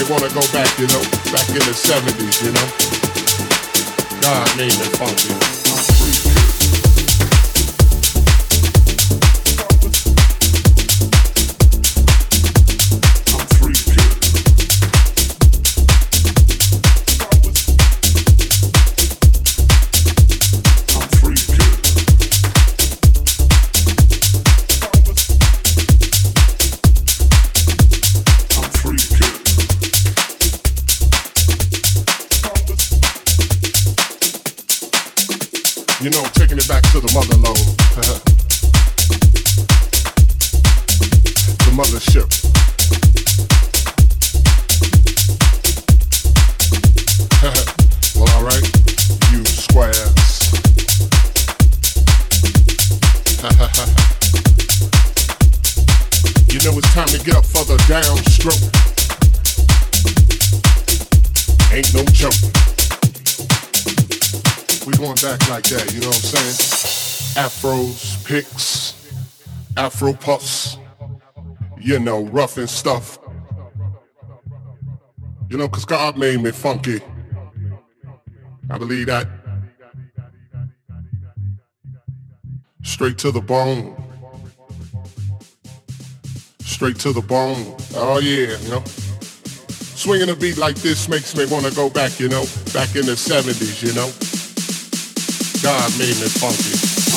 Me wanna go back, you know, back in the 70s, you know. God made me funky. Back like that, you know what I'm saying? Afros, picks, Afro puffs, you know, rough and stuff. You know, cause God made me funky. I believe that. Straight to the bone. Straight to the bone. Oh yeah, you know. Swinging a beat like this makes me wanna go back, you know, back in the 70s, you know. God made me funky.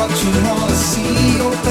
what you wanna see.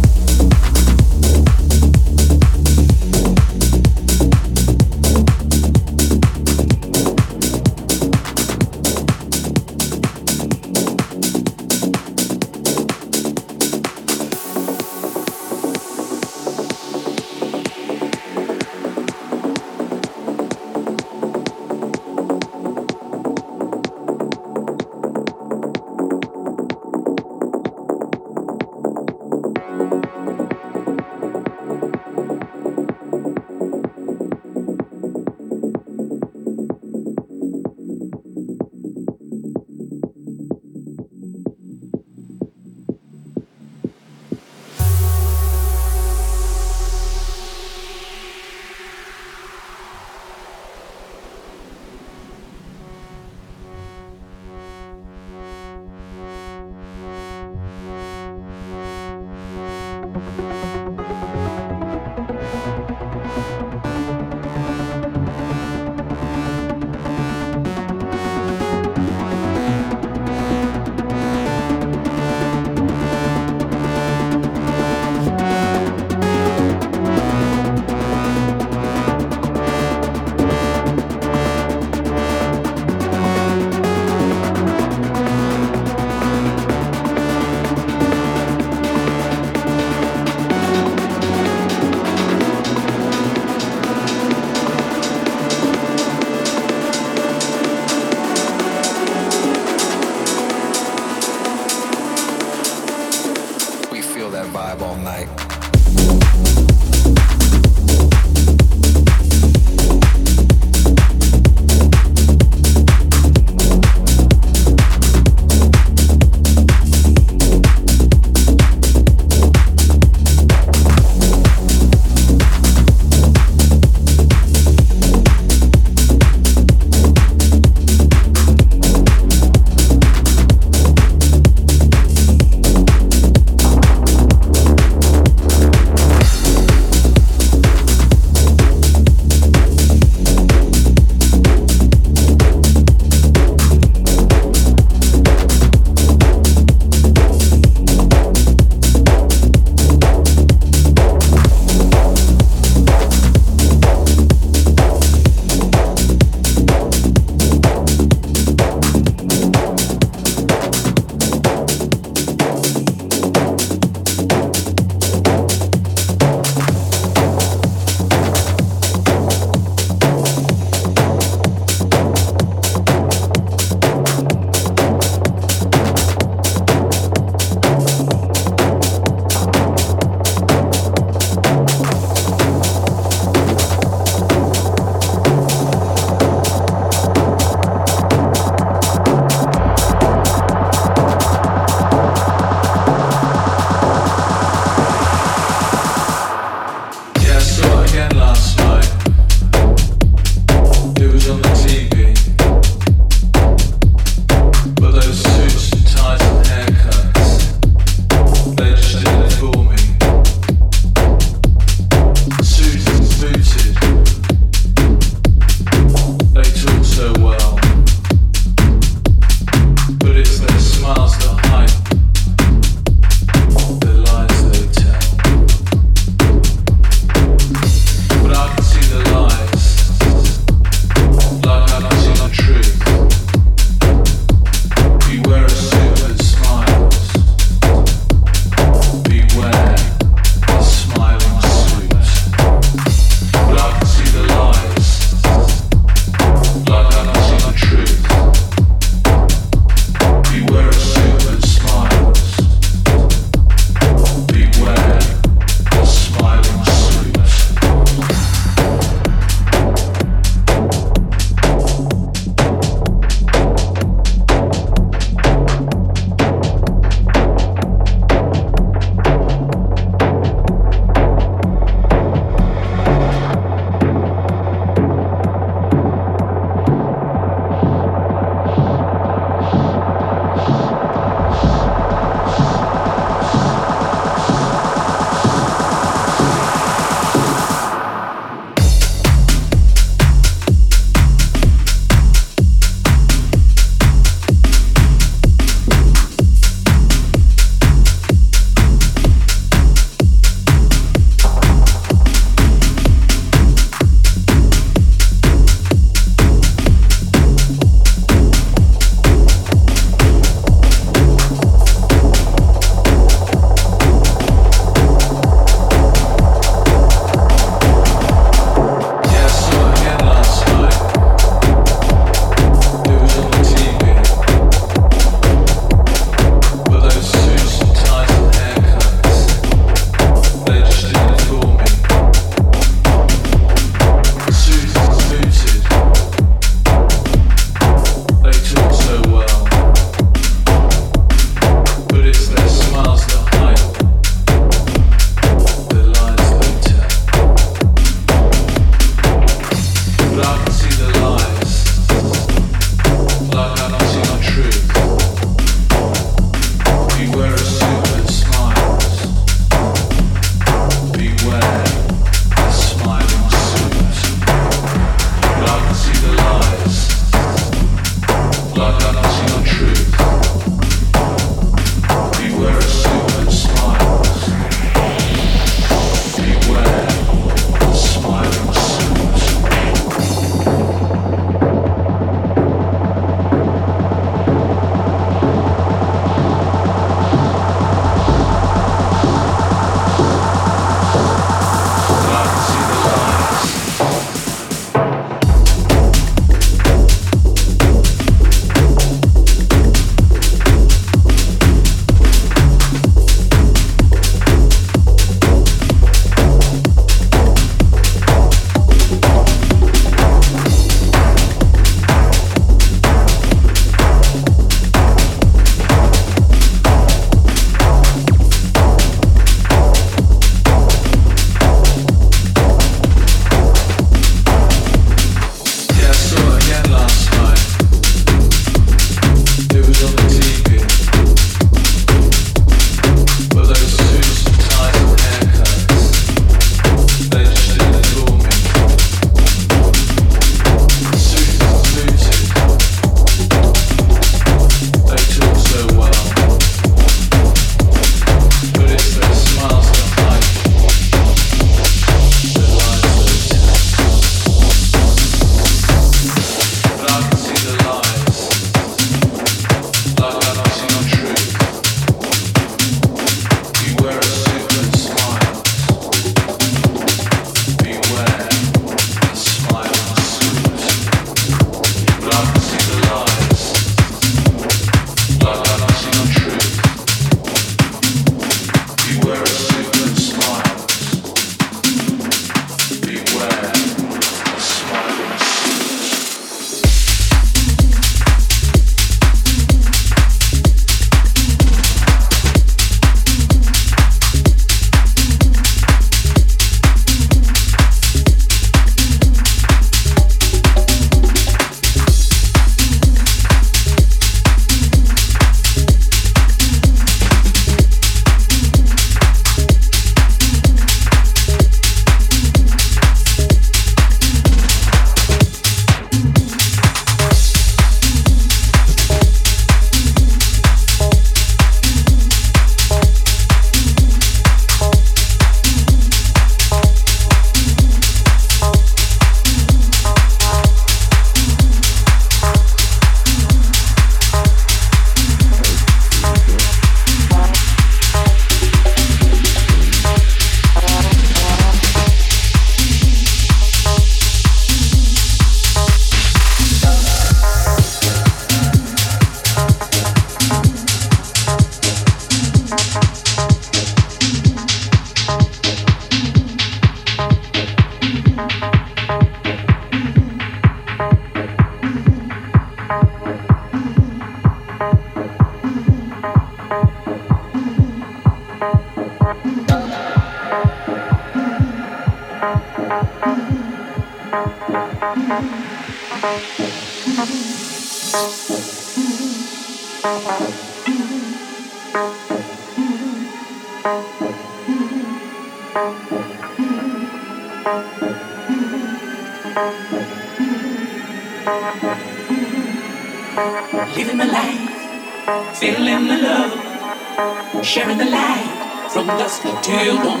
Sharing the light. From dusk till dawn.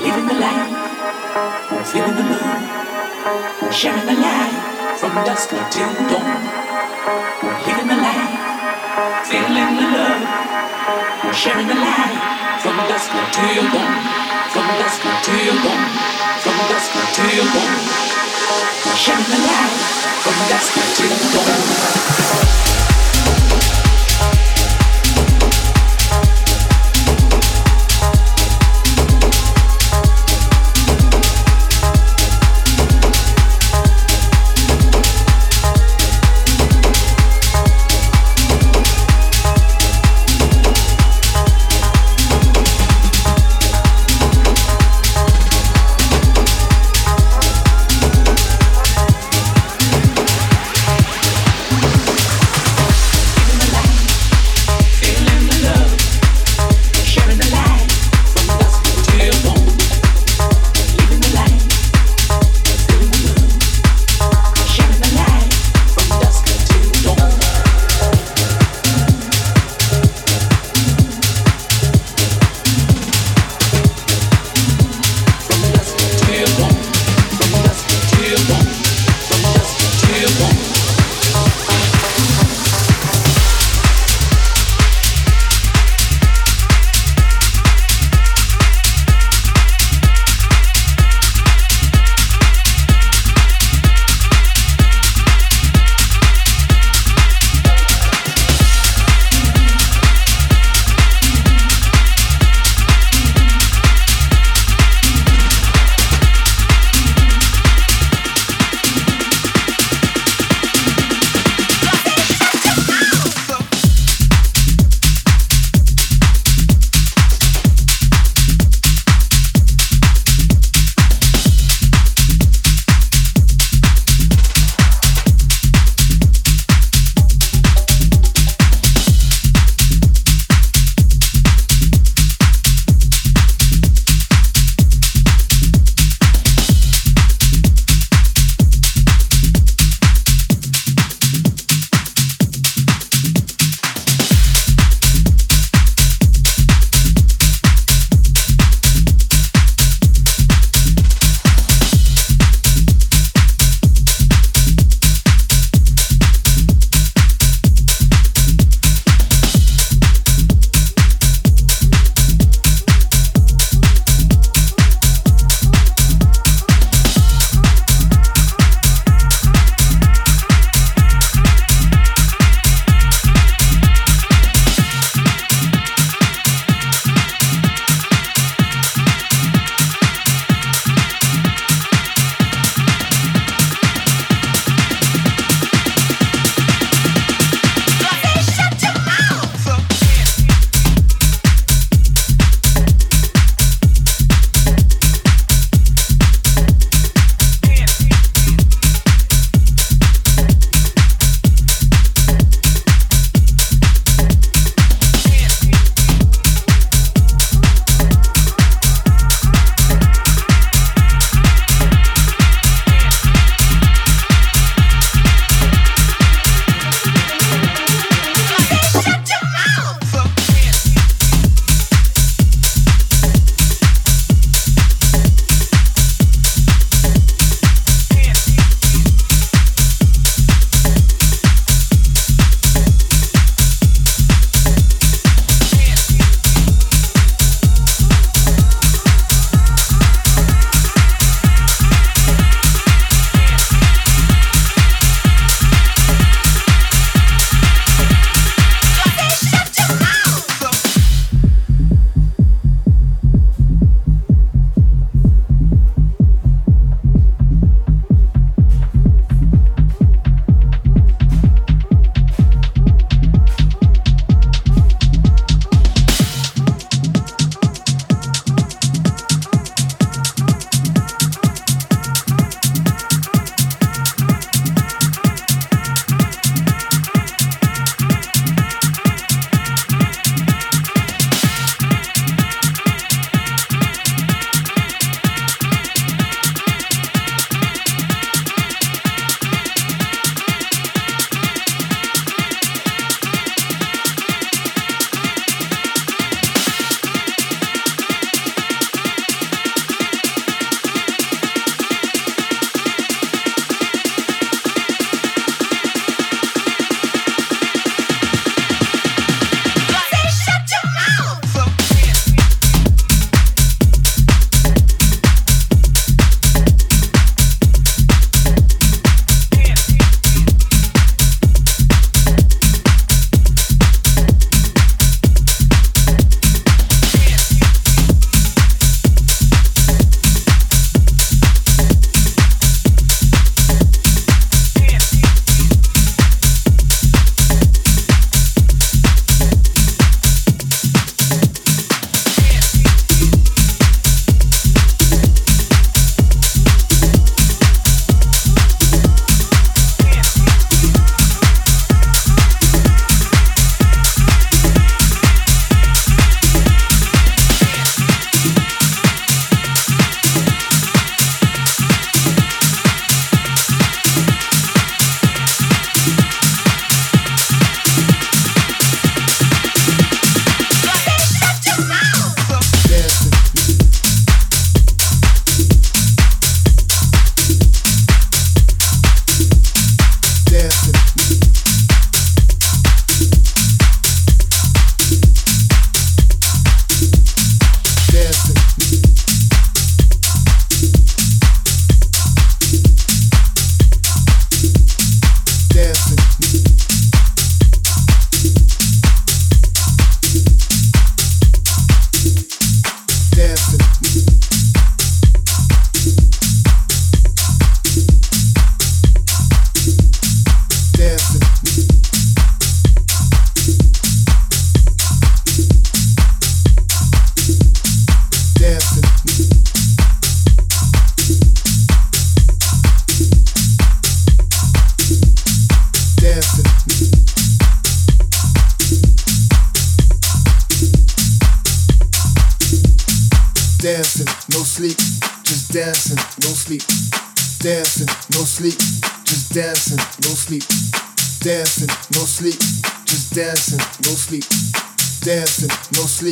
Living the life, feeling the love, sharing the light. From dusk till dawn. Living the life, feeling the love, sharing the light. From dusk till dawn, from dusk till dawn, from dusk till dawn. Sharing the light. From dusk till dawn.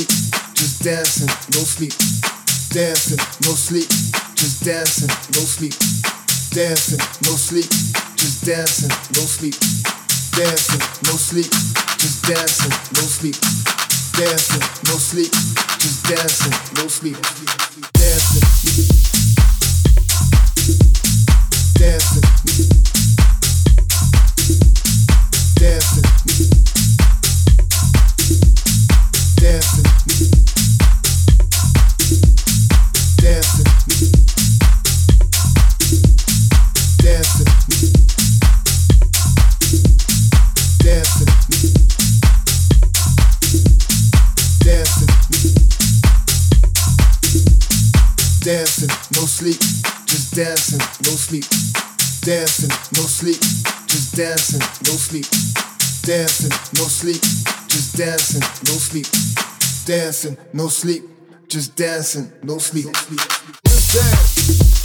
Sleep. Just dancing, no sleep. Dancing, no sleep. Just dancing, no sleep. Dancing, no sleep. Just dancing, no sleep. Dancing, no sleep. Just dancing, no sleep. Dancing, no sleep. Just dancing, no sleep. Dancing. Dancing. Dancing, no sleep. Dancing, no sleep, just dancing, no sleep. Dancing, no sleep, just dancing, no sleep. Just dance.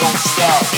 Don't stop.